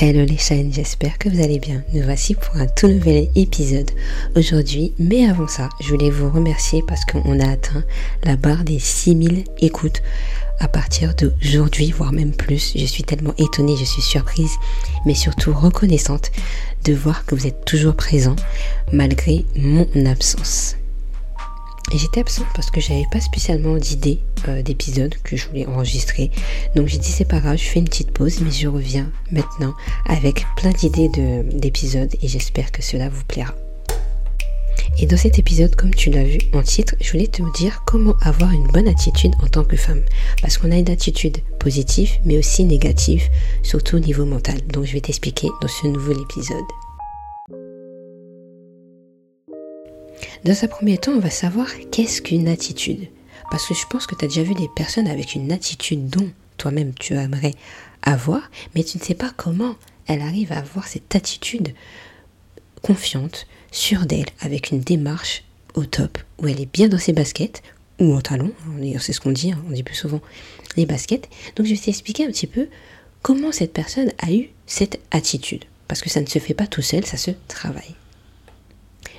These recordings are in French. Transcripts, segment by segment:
Hello les chaînes, j'espère que vous allez bien. Nous voici pour un tout nouvel épisode aujourd'hui. Mais avant ça, je voulais vous remercier parce qu'on a atteint la barre des 6000 écoutes à partir d'aujourd'hui, voire même plus. Je suis tellement étonnée, je suis surprise, mais surtout reconnaissante de voir que vous êtes toujours présent malgré mon absence. J'étais absente parce que j'avais pas spécialement d'idée euh, d'épisode que je voulais enregistrer. Donc j'ai dit c'est pas grave, je fais une petite pause, mais je reviens maintenant avec plein d'idées d'épisodes et j'espère que cela vous plaira. Et dans cet épisode, comme tu l'as vu en titre, je voulais te dire comment avoir une bonne attitude en tant que femme. Parce qu'on a une attitude positive, mais aussi négative, surtout au niveau mental. Donc je vais t'expliquer dans ce nouvel épisode. Dans un premier temps, on va savoir qu'est-ce qu'une attitude. Parce que je pense que tu as déjà vu des personnes avec une attitude dont toi-même tu aimerais avoir, mais tu ne sais pas comment elle arrive à avoir cette attitude confiante, sûre d'elle, avec une démarche au top, où elle est bien dans ses baskets, ou en talons, c'est ce qu'on dit, hein, on dit plus souvent les baskets. Donc je vais t'expliquer un petit peu comment cette personne a eu cette attitude. Parce que ça ne se fait pas tout seul, ça se travaille.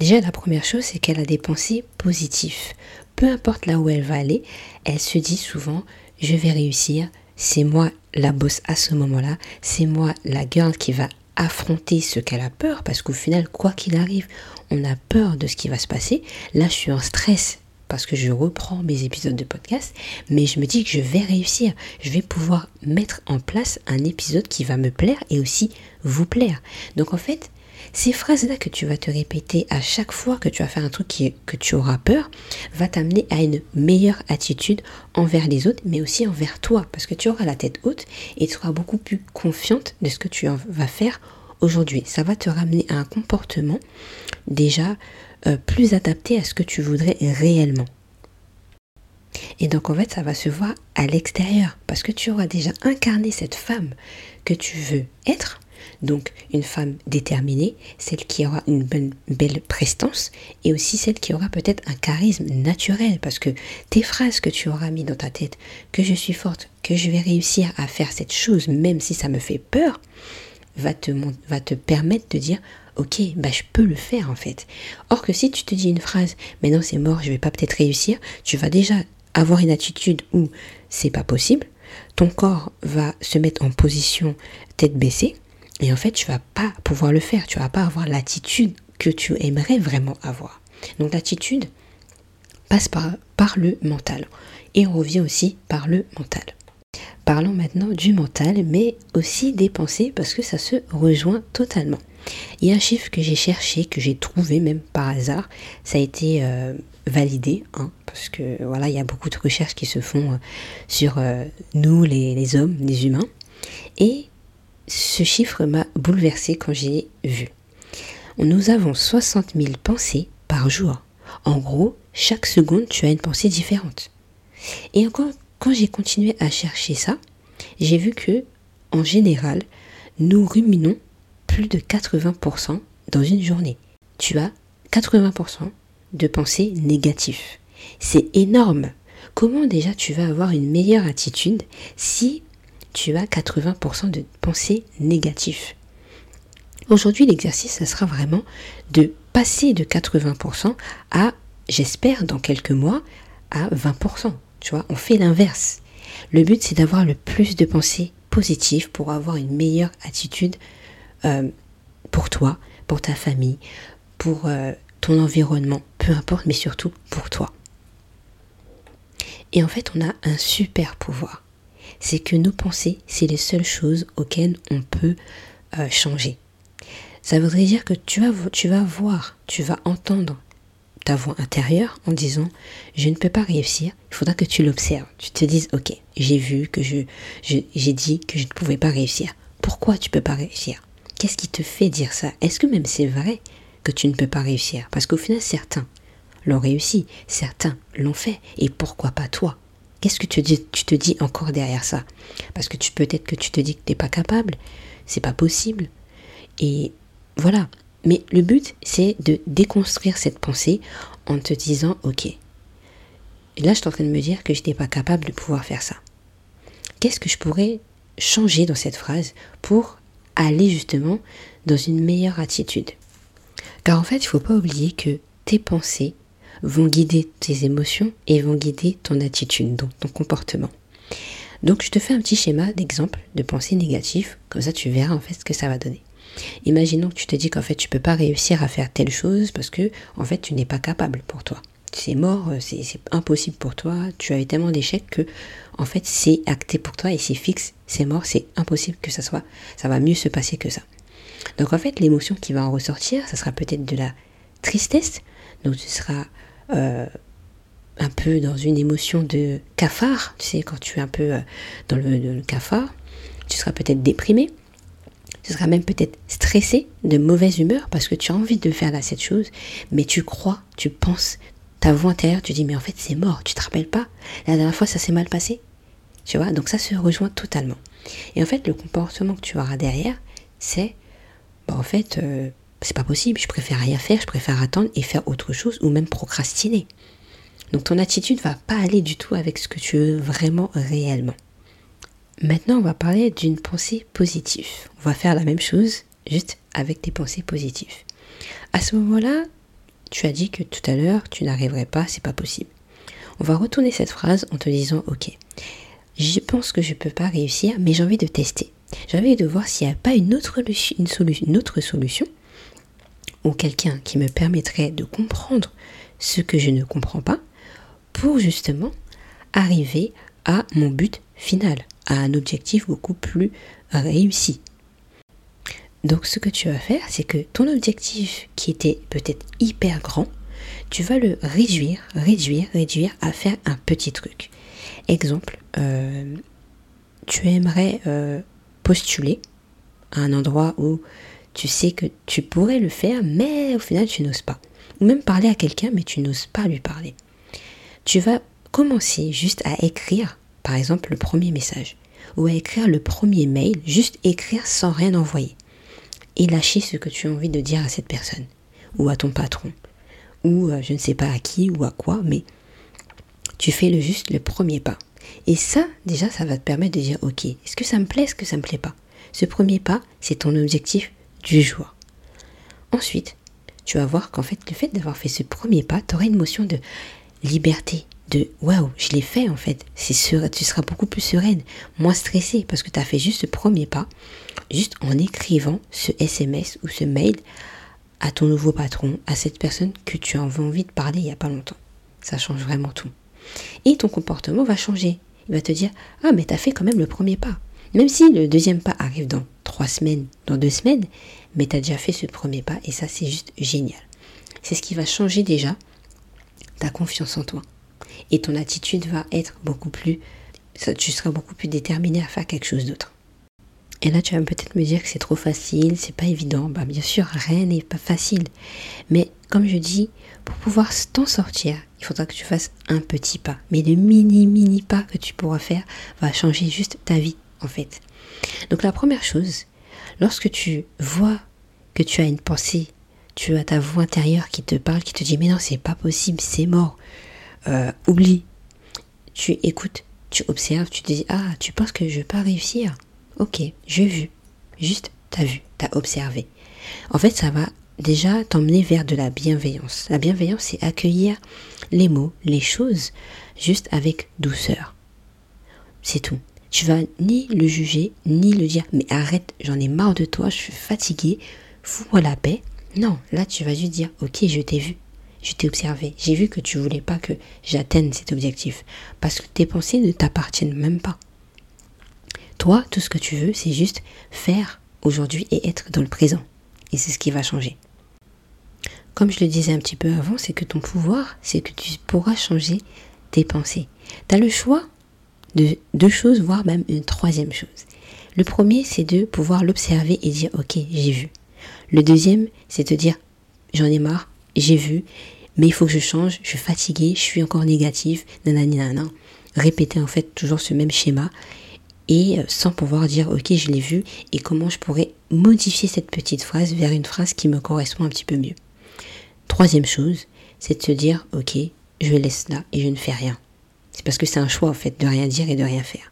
Déjà, la première chose, c'est qu'elle a des pensées positives. Peu importe là où elle va aller, elle se dit souvent, je vais réussir, c'est moi la bosse à ce moment-là, c'est moi la girl qui va affronter ce qu'elle a peur, parce qu'au final, quoi qu'il arrive, on a peur de ce qui va se passer. Là, je suis en stress parce que je reprends mes épisodes de podcast, mais je me dis que je vais réussir, je vais pouvoir mettre en place un épisode qui va me plaire et aussi vous plaire. Donc en fait, ces phrases-là que tu vas te répéter à chaque fois que tu vas faire un truc qui, que tu auras peur, va t'amener à une meilleure attitude envers les autres, mais aussi envers toi, parce que tu auras la tête haute et tu seras beaucoup plus confiante de ce que tu vas faire aujourd'hui. Ça va te ramener à un comportement déjà euh, plus adapté à ce que tu voudrais réellement. Et donc en fait, ça va se voir à l'extérieur, parce que tu auras déjà incarné cette femme que tu veux être donc une femme déterminée, celle qui aura une belle prestance et aussi celle qui aura peut-être un charisme naturel parce que tes phrases que tu auras mis dans ta tête, que je suis forte, que je vais réussir à faire cette chose même si ça me fait peur, va te, va te permettre de dire ok, bah je peux le faire en fait. Or que si tu te dis une phrase, mais non c'est mort, je vais pas peut-être réussir, tu vas déjà avoir une attitude où c'est pas possible, ton corps va se mettre en position tête baissée, et en fait, tu vas pas pouvoir le faire. Tu vas pas avoir l'attitude que tu aimerais vraiment avoir. Donc l'attitude passe par, le mental. Et on revient aussi par le mental. Parlons maintenant du mental, mais aussi des pensées, parce que ça se rejoint totalement. Il y a un chiffre que j'ai cherché, que j'ai trouvé même par hasard. Ça a été euh, validé, hein, parce que voilà, il y a beaucoup de recherches qui se font euh, sur euh, nous, les hommes, les humains. Et ce chiffre m'a bouleversé quand j'ai vu. Nous avons 60 000 pensées par jour. En gros, chaque seconde, tu as une pensée différente. Et encore, quand j'ai continué à chercher ça, j'ai vu que, en général, nous ruminons plus de 80% dans une journée. Tu as 80% de pensées négatives. C'est énorme. Comment déjà tu vas avoir une meilleure attitude si tu as 80% de pensées négatives. Aujourd'hui, l'exercice, ça sera vraiment de passer de 80% à, j'espère, dans quelques mois, à 20%. Tu vois, on fait l'inverse. Le but, c'est d'avoir le plus de pensées positives pour avoir une meilleure attitude euh, pour toi, pour ta famille, pour euh, ton environnement, peu importe, mais surtout pour toi. Et en fait, on a un super pouvoir c'est que nos pensées, c'est les seules choses auxquelles on peut euh, changer. Ça voudrait dire que tu vas, tu vas voir, tu vas entendre ta voix intérieure en disant je ne peux pas réussir, il faudra que tu l'observes. Tu te dises ok, j'ai vu que je, j'ai dit que je ne pouvais pas réussir. Pourquoi tu ne peux pas réussir? Qu'est-ce qui te fait dire ça? Est-ce que même c'est vrai que tu ne peux pas réussir? Parce qu'au final, certains l'ont réussi, certains l'ont fait, et pourquoi pas toi? Qu'est-ce que tu, te dis encore derrière ça? Parce que peut-être que tu te dis que tu n'es pas capable, c'est pas possible. Et voilà. Mais le but, c'est de déconstruire cette pensée en te disant, ok, là, je suis en train de me dire que je n'étais pas capable de pouvoir faire ça. Qu'est-ce que je pourrais changer dans cette phrase pour aller justement dans une meilleure attitude? Car en fait, il ne faut pas oublier que tes pensées vont guider tes émotions et vont guider ton attitude, donc ton comportement. Donc je te fais un petit schéma d'exemple de pensée négative, comme ça tu verras en fait ce que ça va donner. Imaginons que tu te dis qu'en fait tu peux pas réussir à faire telle chose parce que en fait tu n'es pas capable pour toi. C'est mort, euh, c'est impossible pour toi, tu as eu tellement d'échecs que en fait c'est acté pour toi et c'est fixe, c'est mort, c'est impossible que ça soit, ça va mieux se passer que ça. Donc en fait l'émotion qui va en ressortir, ça sera peut-être de la tristesse, donc tu seras euh, un peu dans une émotion de cafard, tu sais, quand tu es un peu euh, dans le, cafard, tu seras peut-être déprimé, tu seras même peut-être stressé, de mauvaise humeur, parce que tu as envie de faire là cette chose, mais tu crois, tu penses, ta voix intérieure, tu dis, mais en fait c'est mort, tu te rappelles pas, la dernière fois ça s'est mal passé, tu vois, donc ça se rejoint totalement. Et en fait, le comportement que tu auras derrière, c'est, bah, en fait, euh, c'est pas possible, je préfère rien faire, je préfère attendre et faire autre chose, ou même procrastiner. Donc ton attitude va pas aller du tout avec ce que tu veux vraiment réellement. Maintenant, on va parler d'une pensée positive. On va faire la même chose, juste avec tes pensées positives. À ce moment-là, tu as dit que tout à l'heure, tu n'arriverais pas, c'est pas possible. On va retourner cette phrase en te disant OK, je pense que je peux pas réussir, mais j'ai envie de tester. J'ai envie de voir s'il n'y a pas une autre solution ou quelqu'un qui me permettrait de comprendre ce que je ne comprends pas pour justement arriver à mon but final, à un objectif beaucoup plus réussi. Donc ce que tu vas faire, c'est que ton objectif qui était peut-être hyper grand, tu vas le réduire, réduire, réduire à faire un petit truc. Exemple, euh, tu aimerais euh, postuler à un endroit où tu sais que tu pourrais le faire, mais au final tu n'oses pas. Ou même parler à quelqu'un, mais tu n'oses pas lui parler. Tu vas commencer juste à écrire, par exemple, le premier message, ou à écrire le premier mail, juste écrire sans rien envoyer, et lâcher ce que tu as envie de dire à cette personne, ou à ton patron, ou je ne sais pas à qui ou à quoi, mais tu fais le juste le premier pas. Et ça, déjà, ça va te permettre de dire, ok, est-ce que ça me plaît, est-ce que ça me plaît pas? Ce premier pas, c'est ton objectif du jour. Ensuite, tu vas voir qu'en fait, le fait d'avoir fait ce premier pas, tu auras une motion de liberté, de waouh, je l'ai fait en fait. C'est tu seras beaucoup plus sereine, moins stressée parce que tu as fait juste ce premier pas, juste en écrivant ce SMS ou ce mail à ton nouveau patron, à cette personne que tu as envie de parler il n'y a pas longtemps. Ça change vraiment tout. Et ton comportement va changer. Il va te dire Ah, mais tu as fait quand même le premier pas. Même si le deuxième pas arrive dans trois semaines, dans deux semaines, mais tu as déjà fait ce premier pas et ça, c'est juste génial. C'est ce qui va changer déjà ta confiance en toi. Et ton attitude va être beaucoup plus, tu seras beaucoup plus déterminé à faire quelque chose d'autre. Et là, tu vas peut-être me dire que c'est trop facile, c'est pas évident. Bah, bien sûr, rien n'est pas facile. Mais comme je dis, pour pouvoir t'en sortir, il faudra que tu fasses un petit pas. Mais le mini, mini pas que tu pourras faire va changer juste ta vie, Donc, la première chose, lorsque tu vois que tu as une pensée tu as ta voix intérieure qui te parle, qui te dit mais non, c'est pas possible, c'est mort. Euh, oublie. Tu écoutes, tu observes, tu te dis ah, tu penses que je vais pas réussir? Ok, j'ai vu. Juste, t'as vu, t'as observé. En fait, ça va déjà t'emmener vers de la bienveillance. La bienveillance, c'est accueillir les mots, les choses, juste avec douceur. C'est tout. Tu vas ni le juger, ni le dire, mais arrête, j'en ai marre de toi, je suis fatiguée, fous-moi la paix. Non, là tu vas juste dire, ok, je t'ai vu, je t'ai observé, j'ai vu que tu voulais pas que j'atteigne cet objectif, parce que tes pensées ne t'appartiennent même pas. Toi, tout ce que tu veux, c'est juste faire aujourd'hui et être dans le présent. Et c'est ce qui va changer. Comme je le disais un petit peu avant, c'est que ton pouvoir, c'est que tu pourras changer tes pensées. Tu as le choix de deux choses, voire même une troisième chose. Le premier, c'est de pouvoir l'observer et dire, ok, j'ai vu. Le deuxième, c'est de dire j'en ai marre, j'ai vu, mais il faut que je change, je suis fatiguée, je suis encore négative, nanani nanana. Répéter en fait toujours ce même schéma et euh, sans pouvoir dire ok je l'ai vu et comment je pourrais modifier cette petite phrase vers une phrase qui me correspond un petit peu mieux. Troisième chose, c'est de se dire ok je laisse là et je ne fais rien. C'est parce que c'est un choix en fait de rien dire et de rien faire.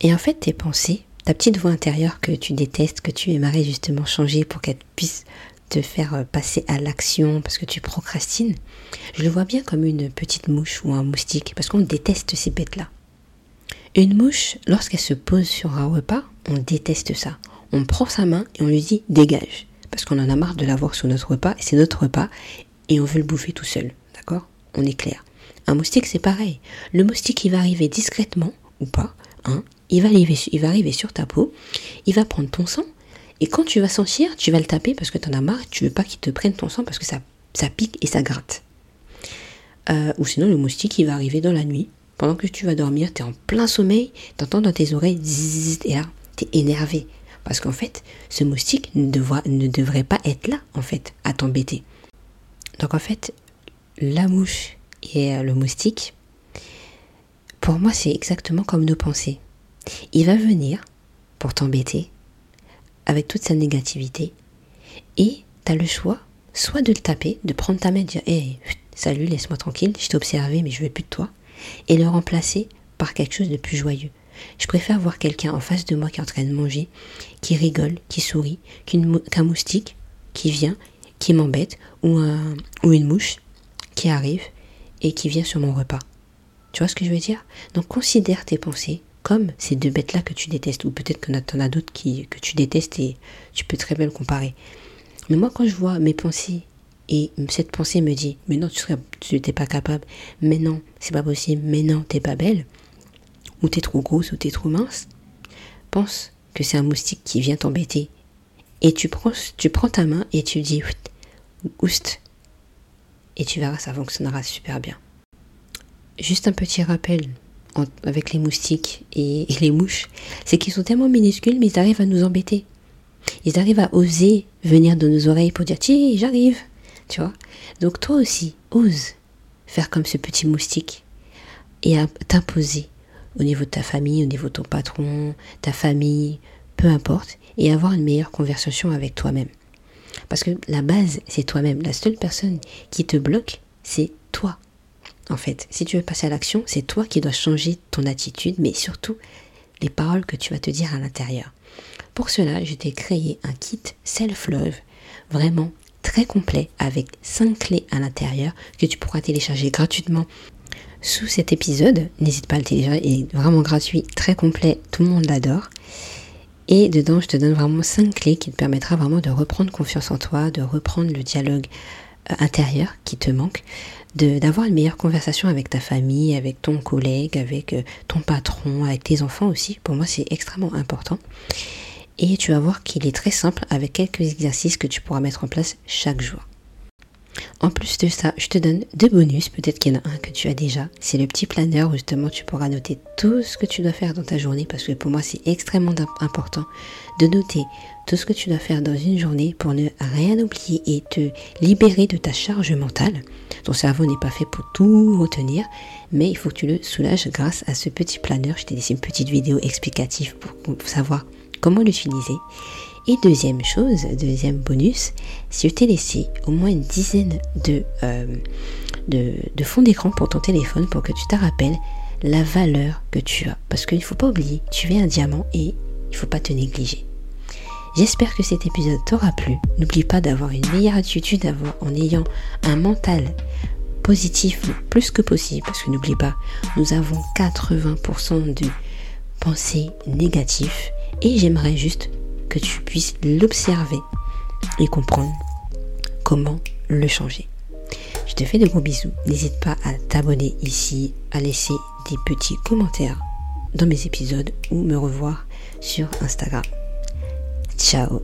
Et en fait tes pensées ta petite voix intérieure que tu détestes, que tu aimerais justement changer pour qu'elle puisse te faire euh, passer à l'action parce que tu procrastines, je le vois bien comme une petite mouche ou un moustique parce qu'on déteste ces bêtes-là. Une mouche, lorsqu'elle se pose sur un repas, on déteste ça. On prend sa main et on lui dit dégage parce qu'on en a marre de l'avoir sur notre repas et c'est notre repas et on veut le bouffer tout seul. D'accord? On est clair. Un moustique, c'est pareil. Le moustique, il va arriver discrètement ou pas, hein, il va, arriver, il va arriver sur ta peau, il va prendre ton sang, et quand tu vas sentir, tu vas le taper parce que tu en as marre, tu veux pas qu'il te prenne ton sang parce que ça, ça pique et ça gratte. Euh, ou sinon, le moustique, il va arriver dans la nuit. Pendant que tu vas dormir, tu es en plein sommeil, tu entends dans tes oreilles, et là, tu es énervé. Parce qu'en fait, ce moustique ne, ne devrait pas être là, en fait, à t'embêter. Donc en fait, la mouche et euh, le moustique, pour moi, c'est exactement comme nos pensées. Il va venir pour t'embêter avec toute sa négativité et tu as le choix soit de le taper, de prendre ta main et de dire Hé, salut, laisse-moi tranquille, je t'ai observé mais je veux plus de toi, et le remplacer par quelque chose de plus joyeux. Je préfère voir quelqu'un en face de moi qui est en train de manger, qui rigole, qui sourit, qu'un moustique qui vient, qui m'embête, ou, un, ou une mouche qui arrive et qui vient sur mon repas. Tu vois ce que je veux dire? Donc considère tes pensées comme ces deux bêtes-là que tu détestes, ou peut-être que tu en as d'autres que tu détestes et tu peux très bien le comparer. Mais moi, quand je vois mes pensées et cette pensée me dit, mais non, tu tu pas capable, mais non, c'est pas possible, mais non, t'es pas belle, ou t'es trop grosse, ou t'es trop mince, pense que c'est un moustique qui vient t'embêter. Et tu prends, tu prends ta main et tu dis, oust, et tu verras, ça fonctionnera super bien. Juste un petit rappel avec les moustiques et, les mouches, c'est qu'ils sont tellement minuscules, mais ils arrivent à nous embêter. Ils arrivent à oser venir dans nos oreilles pour dire Tiens, j'arrive. Tu vois? Donc toi aussi, ose faire comme ce petit moustique et t'imposer au niveau de ta famille, au niveau de ton patron, ta famille, peu importe, et avoir une meilleure conversation avec toi-même. Parce que la base, c'est toi-même. La seule personne qui te bloque, c'est toi. En fait, si tu veux passer à l'action, c'est toi qui dois changer ton attitude, mais surtout les paroles que tu vas te dire à l'intérieur. Pour cela, je t'ai créé un kit self-love vraiment très complet avec 5 clés à l'intérieur que tu pourras télécharger gratuitement sous cet épisode. N'hésite pas à le télécharger, il est vraiment gratuit, très complet, tout le monde l'adore. Et dedans, je te donne vraiment 5 clés qui te permettra vraiment de reprendre confiance en toi, de reprendre le dialogue euh, intérieur qui te manque, d'avoir une meilleure conversation avec ta famille, avec ton collègue, avec euh, ton patron, avec tes enfants aussi. Pour moi, c'est extrêmement important. Et tu vas voir qu'il est très simple avec quelques exercices que tu pourras mettre en place chaque jour. En plus de ça, je te donne deux bonus, peut-être qu'il y en a un que tu as déjà. C'est le petit planeur justement tu pourras noter tout ce que tu dois faire dans ta journée parce que pour moi c'est extrêmement important de noter tout ce que tu dois faire dans une journée pour ne rien oublier et te libérer de ta charge mentale. Ton cerveau n'est pas fait pour tout retenir, mais il faut que tu le soulages grâce à ce petit planeur. Je t'ai laissé une petite vidéo explicative pour savoir comment l'utiliser. Et deuxième chose, deuxième bonus, si je t'ai laissé au moins une dizaine de, euh, de, de fonds d'écran pour ton téléphone pour que tu te rappelles la valeur que tu as. Parce qu'il ne faut pas oublier, tu es un diamant et il ne faut pas te négliger. J'espère que cet épisode t'aura plu. N'oublie pas d'avoir une meilleure attitude en ayant un mental positif plus que possible. Parce que n'oublie pas, nous avons 80% de pensées négatives. Et j'aimerais juste que tu puisses l'observer et comprendre comment le changer. Je te fais de gros bisous. N'hésite pas à t'abonner ici, à laisser des petits commentaires dans mes épisodes ou me revoir sur Instagram. Ciao